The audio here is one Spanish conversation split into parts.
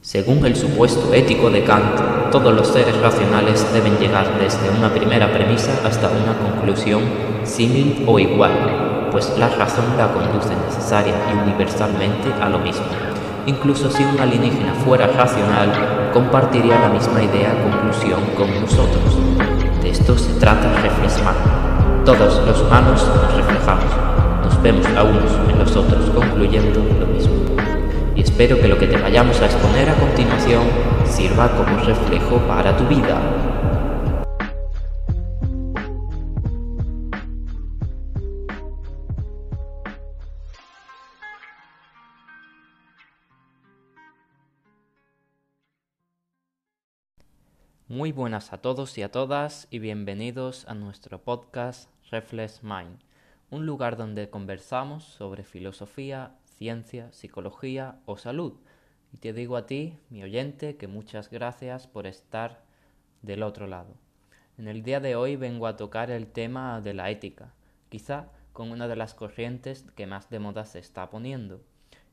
Según el supuesto ético de Kant, todos los seres racionales deben llegar desde una primera premisa hasta una conclusión símil o igual, pues la razón la conduce necesaria y universalmente a lo mismo. Incluso si un alienígena fuera racional, compartiría la misma idea conclusión con nosotros. De esto se trata reflejar. Todos los humanos nos reflejamos, nos vemos a unos en los otros concluyendo lo mismo espero que lo que te vayamos a exponer a continuación sirva como reflejo para tu vida. Muy buenas a todos y a todas y bienvenidos a nuestro podcast Reflex Mind, un lugar donde conversamos sobre filosofía, ciencia, psicología o salud. Y te digo a ti, mi oyente, que muchas gracias por estar del otro lado. En el día de hoy vengo a tocar el tema de la ética, quizá con una de las corrientes que más de moda se está poniendo,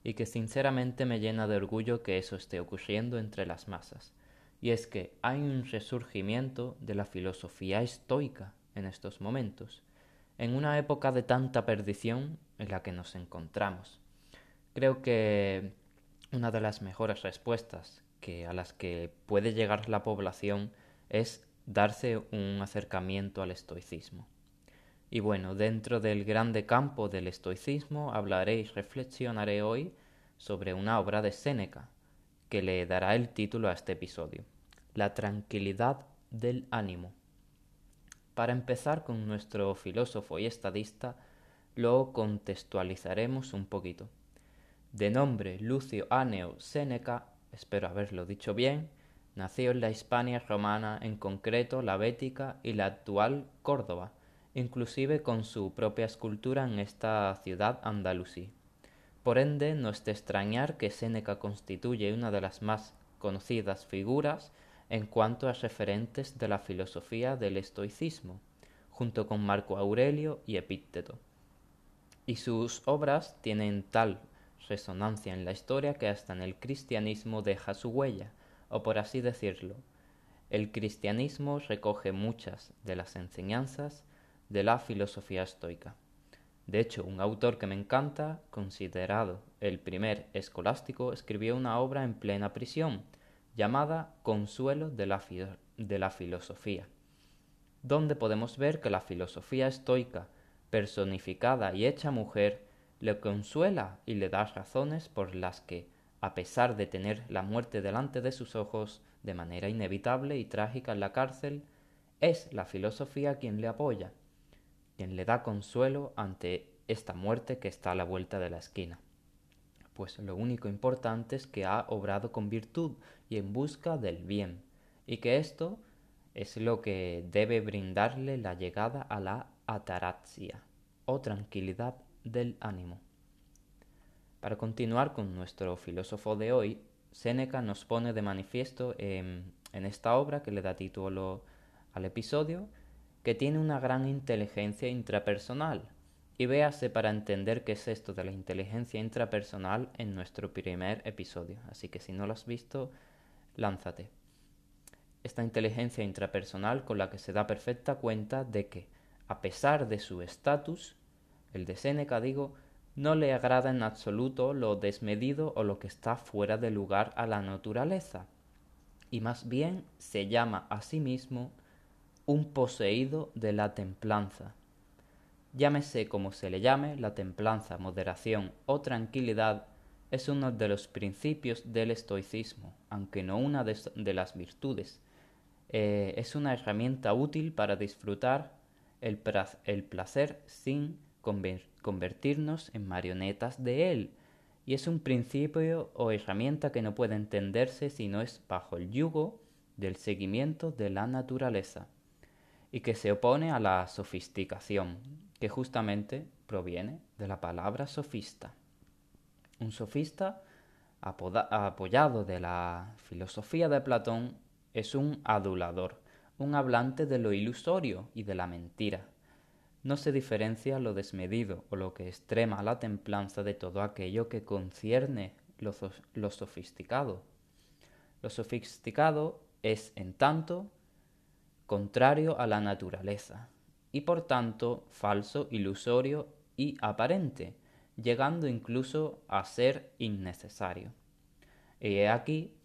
y que sinceramente me llena de orgullo que eso esté ocurriendo entre las masas. Y es que hay un resurgimiento de la filosofía estoica en estos momentos, en una época de tanta perdición en la que nos encontramos. Creo que una de las mejores respuestas que a las que puede llegar la población es darse un acercamiento al estoicismo. Y bueno, dentro del grande campo del estoicismo hablaré y reflexionaré hoy sobre una obra de Séneca, que le dará el título a este episodio, La tranquilidad del ánimo. Para empezar con nuestro filósofo y estadista, lo contextualizaremos un poquito de nombre Lucio Aneo Séneca, espero haberlo dicho bien, nació en la Hispania romana, en concreto la Bética y la actual Córdoba, inclusive con su propia escultura en esta ciudad andalusí. Por ende, no es de extrañar que Séneca constituye una de las más conocidas figuras en cuanto a referentes de la filosofía del estoicismo, junto con Marco Aurelio y Epícteto. Y sus obras tienen tal resonancia en la historia que hasta en el cristianismo deja su huella, o por así decirlo. El cristianismo recoge muchas de las enseñanzas de la filosofía estoica. De hecho, un autor que me encanta, considerado el primer escolástico, escribió una obra en plena prisión, llamada Consuelo de la, Filosofía, donde podemos ver que la filosofía estoica, personificada y hecha mujer, le consuela y le da razones por las que, a pesar de tener la muerte delante de sus ojos de manera inevitable y trágica en la cárcel, es la filosofía quien le apoya, quien le da consuelo ante esta muerte que está a la vuelta de la esquina. Pues lo único importante es que ha obrado con virtud y en busca del bien, y que esto es lo que debe brindarle la llegada a la ataraxia, o tranquilidad del ánimo. Para continuar con nuestro filósofo de hoy, Séneca nos pone de manifiesto en, esta obra que le da título al episodio que tiene una gran inteligencia intrapersonal. Y véase para entender qué es esto de la inteligencia intrapersonal en nuestro primer episodio. Así que si no lo has visto, lánzate. Esta inteligencia intrapersonal con la que se da perfecta cuenta de que, a pesar de su estatus, el de Séneca, digo, no le agrada en absoluto lo desmedido o lo que está fuera de lugar a la naturaleza, y más bien se llama a sí mismo un poseído de la templanza. Llámese como se le llame, la templanza, moderación o tranquilidad es uno de los principios del estoicismo, aunque no una de, las virtudes. Eh, es una herramienta útil para disfrutar el, el placer sin convertirnos en marionetas de él, y es un principio o herramienta que no puede entenderse si no es bajo el yugo del seguimiento de la naturaleza, y que se opone a la sofisticación, que justamente proviene de la palabra sofista. Un sofista apoyado de la filosofía de Platón es un adulador, un hablante de lo ilusorio y de la mentira, no se diferencia lo desmedido o lo que extrema la templanza de todo aquello que concierne lo, sofisticado. Lo sofisticado es, en tanto, contrario a la naturaleza, y por tanto falso, ilusorio y aparente, llegando incluso a ser innecesario. Y he aquí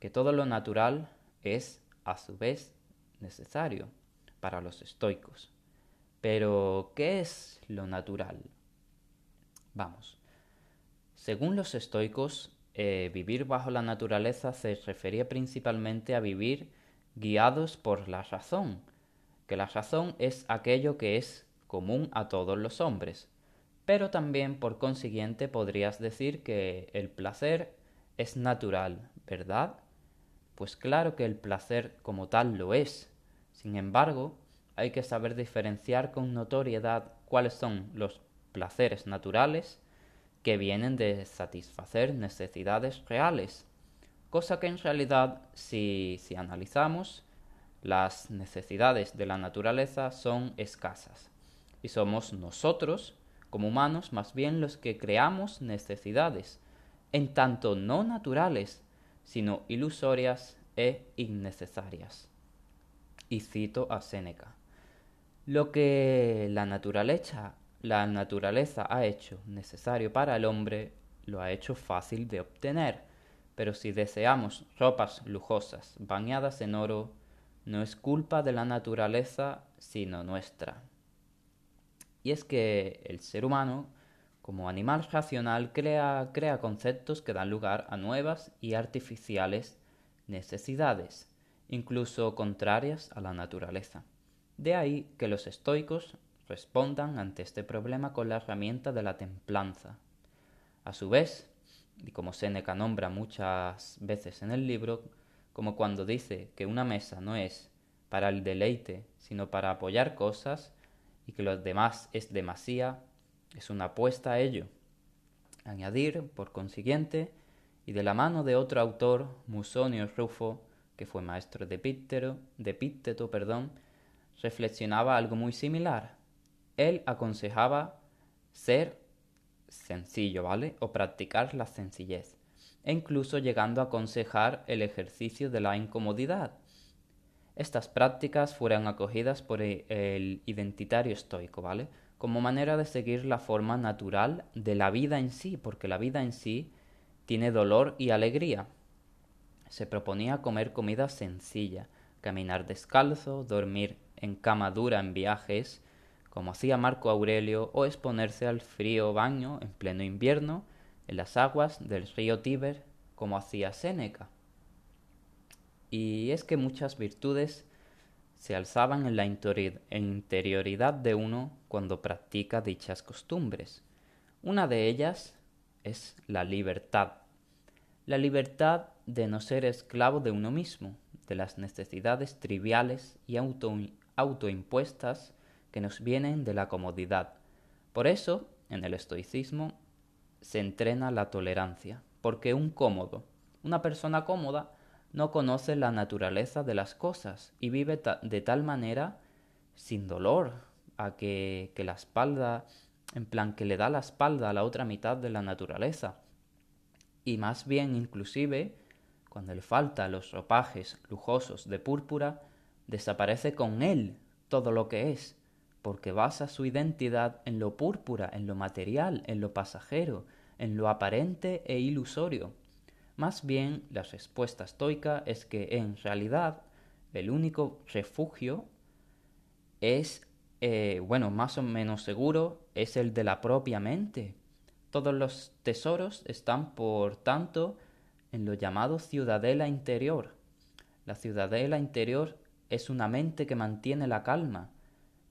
que todo lo natural es, a su vez, necesario para los estoicos. Pero, ¿qué es lo natural? Vamos. Según los estoicos, eh, vivir bajo la naturaleza se refería principalmente a vivir guiados por la razón, que la razón es aquello que es común a todos los hombres, pero también por consiguiente podrías decir que el placer es natural, ¿verdad? Pues claro que el placer como tal lo es. Sin embargo, hay que saber diferenciar con notoriedad cuáles son los placeres naturales que vienen de satisfacer necesidades reales, cosa que en realidad si, si analizamos las necesidades de la naturaleza son escasas y somos nosotros como humanos más bien los que creamos necesidades, en tanto no naturales, sino ilusorias e innecesarias. Y cito a Séneca. Lo que la naturaleza, ha hecho necesario para el hombre, lo ha hecho fácil de obtener, pero si deseamos ropas lujosas bañadas en oro, no es culpa de la naturaleza, sino nuestra. Y es que el ser humano, como animal racional, crea conceptos que dan lugar a nuevas y artificiales necesidades, incluso contrarias a la naturaleza. De ahí que los estoicos respondan ante este problema con la herramienta de la templanza. A su vez, y como Séneca nombra muchas veces en el libro, como cuando dice que una mesa no es para el deleite, sino para apoyar cosas, y que lo demás es demasía, es una apuesta a ello. Añadir, por consiguiente, y de la mano de otro autor, Musonio Rufo, que fue maestro de Píctero, de Pícteto, perdón, reflexionaba algo muy similar. Él aconsejaba ser sencillo, ¿vale? O practicar la sencillez, e incluso llegando a aconsejar el ejercicio de la incomodidad. Estas prácticas fueron acogidas por el identitario estoico, ¿vale? Como manera de seguir la forma natural de la vida en sí, porque la vida en sí tiene dolor y alegría. Se proponía comer comida sencilla, caminar descalzo, dormir en cama dura en viajes, como hacía Marco Aurelio, o exponerse al frío baño en pleno invierno en las aguas del río Tíber, como hacía Séneca. Y es que muchas virtudes se alzaban en la interioridad de uno cuando practica dichas costumbres. Una de ellas es la libertad. La libertad de no ser esclavo de uno mismo, de las necesidades triviales y autoimpuestas que nos vienen de la comodidad. Por eso, en el estoicismo, se entrena la tolerancia, porque un cómodo, una persona cómoda, no conoce la naturaleza de las cosas y vive de tal manera sin dolor, a que, que la espalda, en plan que le da la espalda a la otra mitad de la naturaleza. Y más bien inclusive, cuando le falta los ropajes lujosos de púrpura, desaparece con él todo lo que es, porque basa su identidad en lo púrpura, en lo material, en lo pasajero, en lo aparente e ilusorio. Más bien, la respuesta estoica es que en realidad el único refugio es, eh, bueno, más o menos seguro, es el de la propia mente. Todos los tesoros están, por tanto, en lo llamado ciudadela interior. La ciudadela interior es una mente que mantiene la calma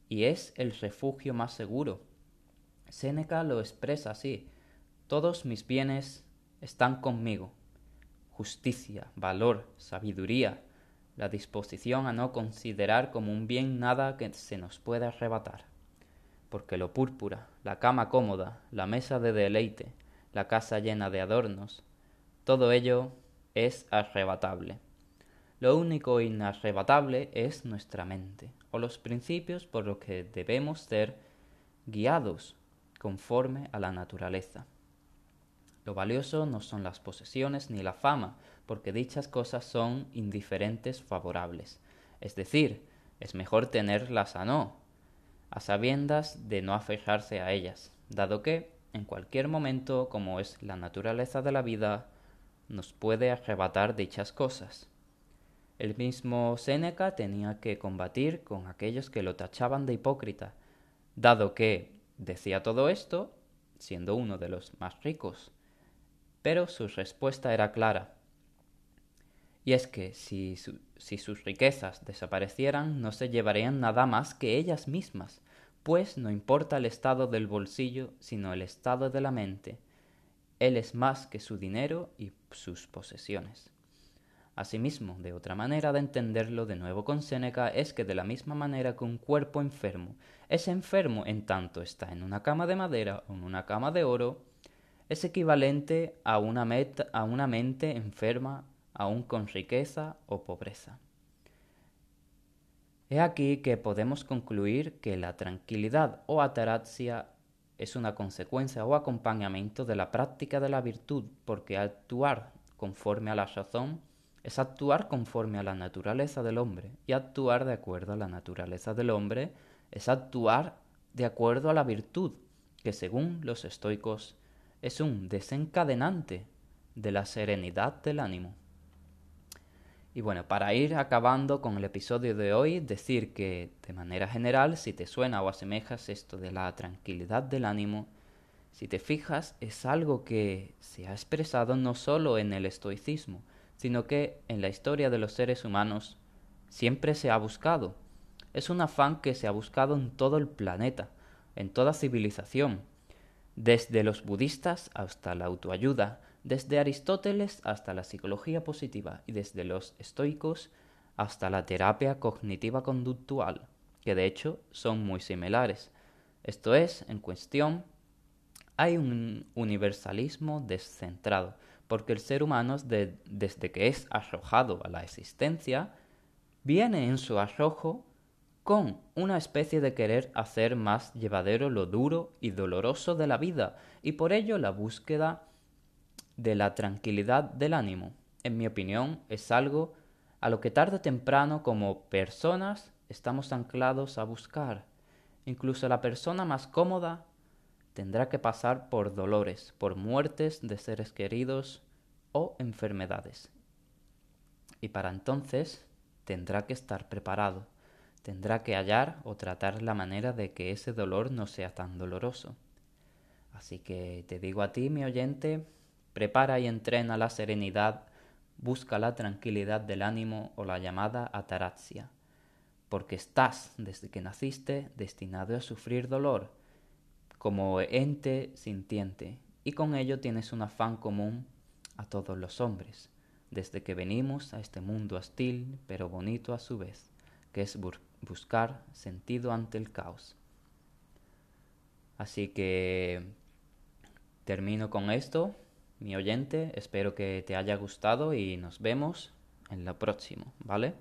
y es el refugio más seguro. Séneca lo expresa así: Todos mis bienes están conmigo justicia, valor, sabiduría, la disposición a no considerar como un bien nada que se nos pueda arrebatar. Porque lo púrpura, la cama cómoda, la mesa de deleite, la casa llena de adornos, todo ello es arrebatable. Lo único inarrebatable es nuestra mente, o los principios por los que debemos ser guiados conforme a la naturaleza. Lo valioso no son las posesiones ni la fama, porque dichas cosas son indiferentes favorables. Es decir, es mejor tenerlas a no, a sabiendas de no aferrarse a ellas, dado que, en cualquier momento, como es la naturaleza de la vida, nos puede arrebatar dichas cosas. El mismo Séneca tenía que combatir con aquellos que lo tachaban de hipócrita, dado que decía todo esto, siendo uno de los más ricos. Pero su respuesta era clara. Y es que si, si sus riquezas desaparecieran, no se llevarían nada más que ellas mismas, pues no importa el estado del bolsillo, sino el estado de la mente. Él es más que su dinero y sus posesiones. Asimismo, de otra manera de entenderlo de nuevo con Séneca es que de la misma manera que un cuerpo enfermo es enfermo en tanto está en una cama de madera o en una cama de oro, es equivalente a una, a una mente enferma aún con riqueza o pobreza. He aquí que podemos concluir que la tranquilidad o ataraxia es una consecuencia o acompañamiento de la práctica de la virtud, porque actuar conforme a la razón es actuar conforme a la naturaleza del hombre, y actuar de acuerdo a la naturaleza del hombre es actuar de acuerdo a la virtud, que según los estoicos es un desencadenante de la serenidad del ánimo. Y bueno, para ir acabando con el episodio de hoy, decir que de manera general, si te suena o asemejas esto de la tranquilidad del ánimo, si te fijas, es algo que se ha expresado no solo en el estoicismo, sino que en la historia de los seres humanos siempre se ha buscado. Es un afán que se ha buscado en todo el planeta, en toda civilización, desde los budistas hasta la autoayuda, desde Aristóteles hasta la psicología positiva y desde los estoicos hasta la terapia cognitiva conductual, que de hecho son muy similares. Esto es, en cuestión, hay un universalismo descentrado, porque el ser humano desde que es arrojado a la existencia, viene en su arrojo con una especie de querer hacer más llevadero lo duro y doloroso de la vida, y por ello la búsqueda de la tranquilidad del ánimo, en mi opinión, es algo a lo que tarde o temprano como personas estamos anclados a buscar. Incluso la persona más cómoda tendrá que pasar por dolores, por muertes de seres queridos o enfermedades. Y para entonces tendrá que estar preparado, tendrá que hallar o tratar la manera de que ese dolor no sea tan doloroso. Así que te digo a ti, mi oyente, prepara y entrena la serenidad, busca la tranquilidad del ánimo o la llamada ataraxia, porque estás, desde que naciste, destinado a sufrir dolor, como ente sintiente, y con ello tienes un afán común a todos los hombres, desde que venimos a este mundo hostil, pero bonito a su vez, que es buscar sentido ante el caos. Así que termino con esto, mi oyente, espero que te haya gustado y nos vemos en la próxima, ¿vale?